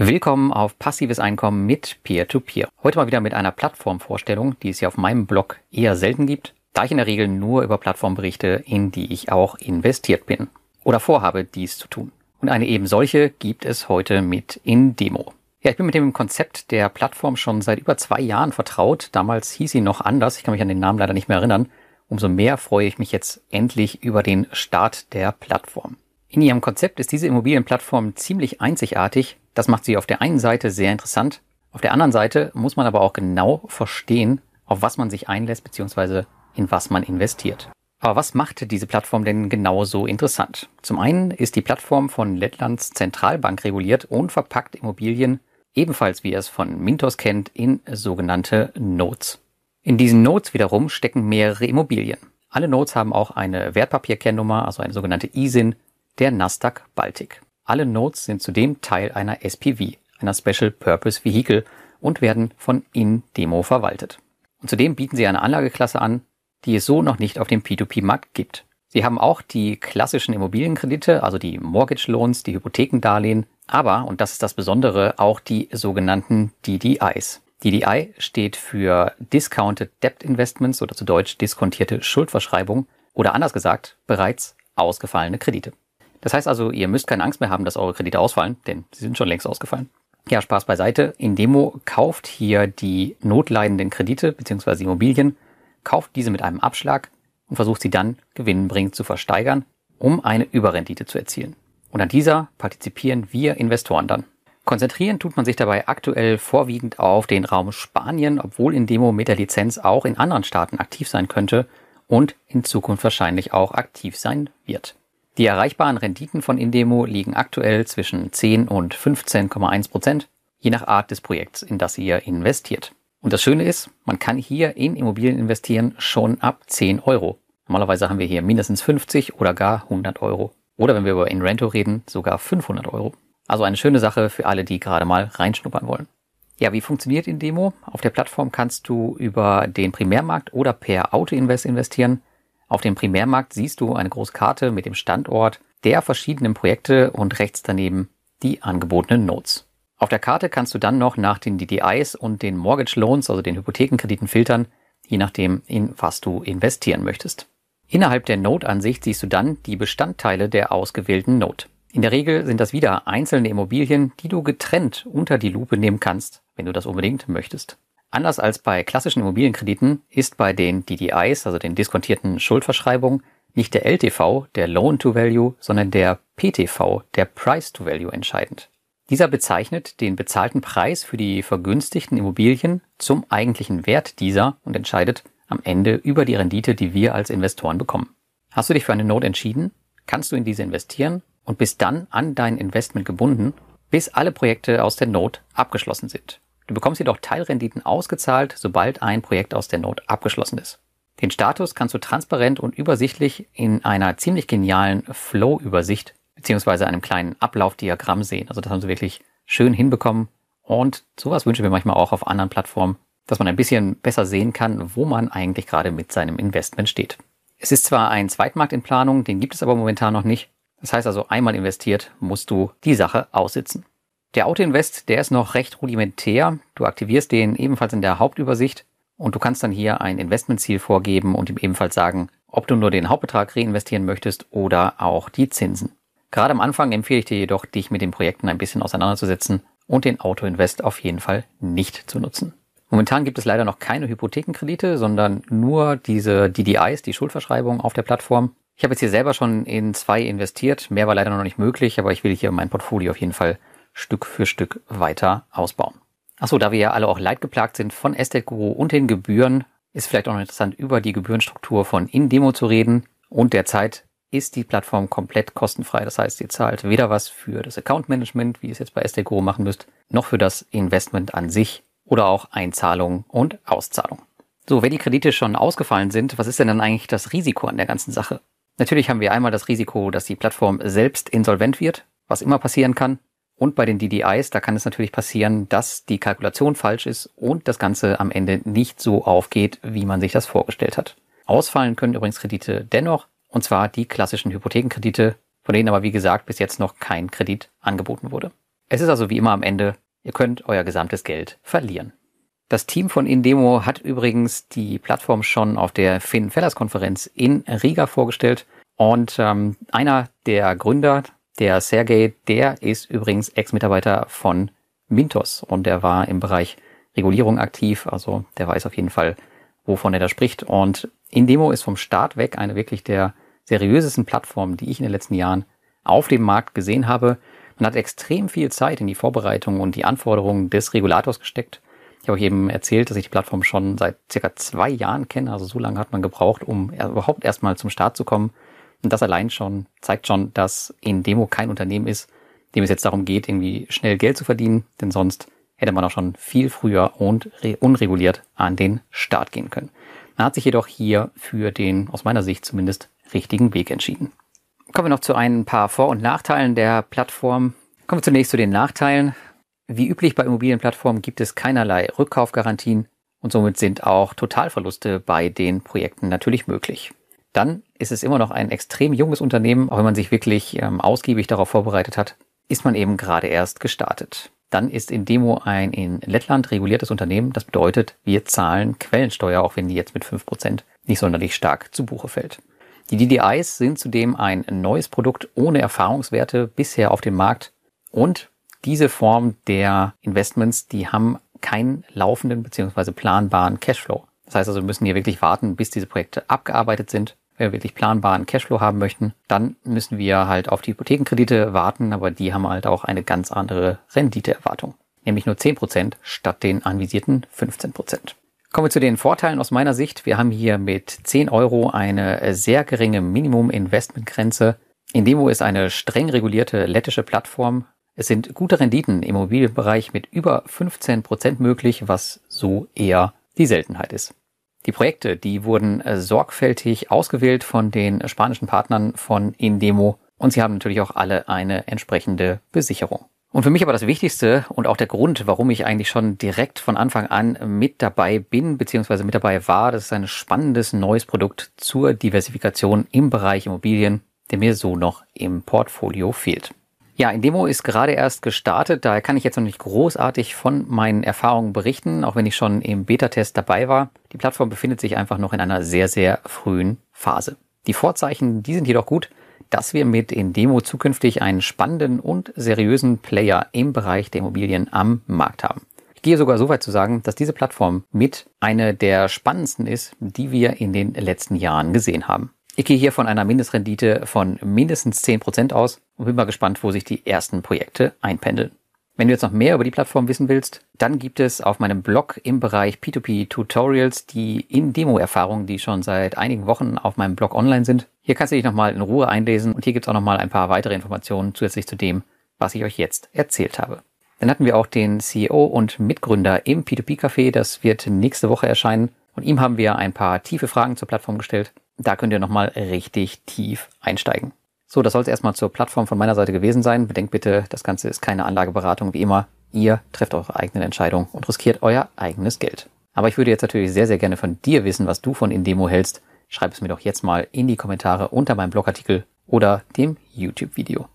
Willkommen auf Passives Einkommen mit Peer-to-Peer. -Peer. Heute mal wieder mit einer Plattformvorstellung, die es ja auf meinem Blog eher selten gibt, da ich in der Regel nur über Plattformen berichte, in die ich auch investiert bin oder vorhabe, dies zu tun. Und eine eben solche gibt es heute mit Indemo. Ja, ich bin mit dem Konzept der Plattform schon seit über zwei Jahren vertraut. Damals hieß sie noch anders. Ich kann mich an den Namen leider nicht mehr erinnern. Umso mehr freue ich mich jetzt endlich über den Start der Plattform. In ihrem Konzept ist diese Immobilienplattform ziemlich einzigartig. Das macht sie auf der einen Seite sehr interessant. Auf der anderen Seite muss man aber auch genau verstehen, auf was man sich einlässt bzw. in was man investiert. Aber was macht diese Plattform denn genau so interessant? Zum einen ist die Plattform von Lettlands Zentralbank reguliert und verpackt Immobilien ebenfalls wie ihr es von Mintos kennt in sogenannte Notes. In diesen Notes wiederum stecken mehrere Immobilien. Alle Notes haben auch eine Wertpapierkennnummer, also eine sogenannte ISIN der Nasdaq Baltic. Alle Notes sind zudem Teil einer SPV, einer Special Purpose Vehicle, und werden von InDemo verwaltet. Und zudem bieten sie eine Anlageklasse an, die es so noch nicht auf dem P2P-Markt gibt. Sie haben auch die klassischen Immobilienkredite, also die Mortgage Loans, die Hypothekendarlehen, aber, und das ist das Besondere, auch die sogenannten DDIs. DDI steht für Discounted Debt Investments oder zu Deutsch diskontierte Schuldverschreibung oder anders gesagt bereits ausgefallene Kredite. Das heißt also, ihr müsst keine Angst mehr haben, dass eure Kredite ausfallen, denn sie sind schon längst ausgefallen. Ja, Spaß beiseite. Indemo kauft hier die notleidenden Kredite bzw. Immobilien, kauft diese mit einem Abschlag und versucht sie dann gewinnbringend zu versteigern, um eine Überrendite zu erzielen. Und an dieser partizipieren wir Investoren dann. Konzentrieren tut man sich dabei aktuell vorwiegend auf den Raum Spanien, obwohl Indemo mit der Lizenz auch in anderen Staaten aktiv sein könnte und in Zukunft wahrscheinlich auch aktiv sein wird. Die erreichbaren Renditen von Indemo liegen aktuell zwischen 10 und 15,1 Prozent, je nach Art des Projekts, in das ihr investiert. Und das Schöne ist, man kann hier in Immobilien investieren schon ab 10 Euro. Normalerweise haben wir hier mindestens 50 oder gar 100 Euro. Oder wenn wir über InRento reden, sogar 500 Euro. Also eine schöne Sache für alle, die gerade mal reinschnuppern wollen. Ja, wie funktioniert Indemo? Auf der Plattform kannst du über den Primärmarkt oder per Autoinvest investieren. Auf dem Primärmarkt siehst du eine große Karte mit dem Standort der verschiedenen Projekte und rechts daneben die angebotenen Notes. Auf der Karte kannst du dann noch nach den DDIs und den Mortgage Loans, also den Hypothekenkrediten filtern, je nachdem, in was du investieren möchtest. Innerhalb der Node-Ansicht siehst du dann die Bestandteile der ausgewählten Node. In der Regel sind das wieder einzelne Immobilien, die du getrennt unter die Lupe nehmen kannst, wenn du das unbedingt möchtest. Anders als bei klassischen Immobilienkrediten ist bei den DDIs, also den diskontierten Schuldverschreibungen, nicht der LTV, der Loan to Value, sondern der PTV, der Price to Value entscheidend. Dieser bezeichnet den bezahlten Preis für die vergünstigten Immobilien zum eigentlichen Wert dieser und entscheidet am Ende über die Rendite, die wir als Investoren bekommen. Hast du dich für eine Note entschieden? Kannst du in diese investieren und bist dann an dein Investment gebunden, bis alle Projekte aus der Note abgeschlossen sind. Du bekommst jedoch Teilrenditen ausgezahlt, sobald ein Projekt aus der Note abgeschlossen ist. Den Status kannst du transparent und übersichtlich in einer ziemlich genialen Flow-Übersicht beziehungsweise einem kleinen Ablaufdiagramm sehen. Also das haben sie wirklich schön hinbekommen. Und sowas wünschen wir manchmal auch auf anderen Plattformen, dass man ein bisschen besser sehen kann, wo man eigentlich gerade mit seinem Investment steht. Es ist zwar ein Zweitmarkt in Planung, den gibt es aber momentan noch nicht. Das heißt also, einmal investiert musst du die Sache aussitzen. Der Autoinvest, der ist noch recht rudimentär. Du aktivierst den ebenfalls in der Hauptübersicht und du kannst dann hier ein Investmentziel vorgeben und ihm ebenfalls sagen, ob du nur den Hauptbetrag reinvestieren möchtest oder auch die Zinsen. Gerade am Anfang empfehle ich dir jedoch, dich mit den Projekten ein bisschen auseinanderzusetzen und den Autoinvest auf jeden Fall nicht zu nutzen. Momentan gibt es leider noch keine Hypothekenkredite, sondern nur diese DDIs, die Schuldverschreibungen auf der Plattform. Ich habe jetzt hier selber schon in zwei investiert. Mehr war leider noch nicht möglich, aber ich will hier mein Portfolio auf jeden Fall Stück für Stück weiter ausbauen. Achso, da wir ja alle auch leidgeplagt sind von Estate Guru und den Gebühren, ist vielleicht auch noch interessant, über die Gebührenstruktur von InDemo zu reden. Und derzeit ist die Plattform komplett kostenfrei. Das heißt, ihr zahlt weder was für das Account Management, wie ihr es jetzt bei Estate Guru machen müsst, noch für das Investment an sich oder auch Einzahlung und Auszahlung. So, wenn die Kredite schon ausgefallen sind, was ist denn dann eigentlich das Risiko an der ganzen Sache? Natürlich haben wir einmal das Risiko, dass die Plattform selbst insolvent wird, was immer passieren kann. Und bei den DDIs, da kann es natürlich passieren, dass die Kalkulation falsch ist und das Ganze am Ende nicht so aufgeht, wie man sich das vorgestellt hat. Ausfallen können übrigens Kredite dennoch, und zwar die klassischen Hypothekenkredite, von denen aber wie gesagt bis jetzt noch kein Kredit angeboten wurde. Es ist also wie immer am Ende, ihr könnt euer gesamtes Geld verlieren. Das Team von Indemo hat übrigens die Plattform schon auf der Finn Fellers Konferenz in Riga vorgestellt. Und ähm, einer der Gründer, der Sergey, der ist übrigens Ex-Mitarbeiter von Mintos und der war im Bereich Regulierung aktiv. Also der weiß auf jeden Fall, wovon er da spricht. Und Indemo ist vom Start weg eine wirklich der seriösesten Plattformen, die ich in den letzten Jahren auf dem Markt gesehen habe. Man hat extrem viel Zeit in die Vorbereitung und die Anforderungen des Regulators gesteckt. Ich habe euch eben erzählt, dass ich die Plattform schon seit circa zwei Jahren kenne. Also so lange hat man gebraucht, um überhaupt erstmal zum Start zu kommen. Und das allein schon zeigt schon, dass in Demo kein Unternehmen ist, dem es jetzt darum geht, irgendwie schnell Geld zu verdienen, denn sonst hätte man auch schon viel früher und unreguliert an den Start gehen können. Man hat sich jedoch hier für den, aus meiner Sicht zumindest, richtigen Weg entschieden. Kommen wir noch zu ein paar Vor- und Nachteilen der Plattform. Kommen wir zunächst zu den Nachteilen. Wie üblich bei Immobilienplattformen gibt es keinerlei Rückkaufgarantien und somit sind auch Totalverluste bei den Projekten natürlich möglich. Dann ist es immer noch ein extrem junges Unternehmen, auch wenn man sich wirklich ähm, ausgiebig darauf vorbereitet hat, ist man eben gerade erst gestartet. Dann ist in Demo ein in Lettland reguliertes Unternehmen. Das bedeutet, wir zahlen Quellensteuer, auch wenn die jetzt mit fünf Prozent nicht sonderlich stark zu Buche fällt. Die DDIs sind zudem ein neues Produkt ohne Erfahrungswerte bisher auf dem Markt und diese Form der Investments, die haben keinen laufenden bzw. planbaren Cashflow. Das heißt also, wir müssen hier wirklich warten, bis diese Projekte abgearbeitet sind. Wenn wir wirklich planbaren Cashflow haben möchten, dann müssen wir halt auf die Hypothekenkredite warten, aber die haben halt auch eine ganz andere Renditeerwartung. Nämlich nur 10% statt den anvisierten 15%. Kommen wir zu den Vorteilen aus meiner Sicht. Wir haben hier mit 10 Euro eine sehr geringe Minimum-Investmentgrenze. Indemo ist eine streng regulierte lettische Plattform. Es sind gute Renditen im Immobilienbereich mit über 15 Prozent möglich, was so eher die Seltenheit ist. Die Projekte, die wurden äh, sorgfältig ausgewählt von den spanischen Partnern von Indemo und sie haben natürlich auch alle eine entsprechende Besicherung. Und für mich aber das Wichtigste und auch der Grund, warum ich eigentlich schon direkt von Anfang an mit dabei bin, beziehungsweise mit dabei war, das ist ein spannendes neues Produkt zur Diversifikation im Bereich Immobilien, der mir so noch im Portfolio fehlt. Ja, Indemo ist gerade erst gestartet, daher kann ich jetzt noch nicht großartig von meinen Erfahrungen berichten, auch wenn ich schon im Beta-Test dabei war. Die Plattform befindet sich einfach noch in einer sehr, sehr frühen Phase. Die Vorzeichen, die sind jedoch gut dass wir mit in Demo zukünftig einen spannenden und seriösen Player im Bereich der Immobilien am Markt haben. Ich gehe sogar so weit zu sagen, dass diese Plattform mit eine der spannendsten ist, die wir in den letzten Jahren gesehen haben. Ich gehe hier von einer Mindestrendite von mindestens 10% aus und bin mal gespannt, wo sich die ersten Projekte einpendeln. Wenn du jetzt noch mehr über die Plattform wissen willst, dann gibt es auf meinem Blog im Bereich P2P Tutorials die In-Demo-Erfahrungen, die schon seit einigen Wochen auf meinem Blog online sind. Hier kannst du dich nochmal in Ruhe einlesen und hier gibt es auch nochmal ein paar weitere Informationen zusätzlich zu dem, was ich euch jetzt erzählt habe. Dann hatten wir auch den CEO und Mitgründer im P2P-Café, das wird nächste Woche erscheinen und ihm haben wir ein paar tiefe Fragen zur Plattform gestellt. Da könnt ihr nochmal richtig tief einsteigen. So, das soll es erstmal zur Plattform von meiner Seite gewesen sein. Bedenkt bitte, das Ganze ist keine Anlageberatung wie immer. Ihr trefft eure eigenen Entscheidungen und riskiert euer eigenes Geld. Aber ich würde jetzt natürlich sehr, sehr gerne von dir wissen, was du von Indemo hältst. Schreib es mir doch jetzt mal in die Kommentare unter meinem Blogartikel oder dem YouTube-Video.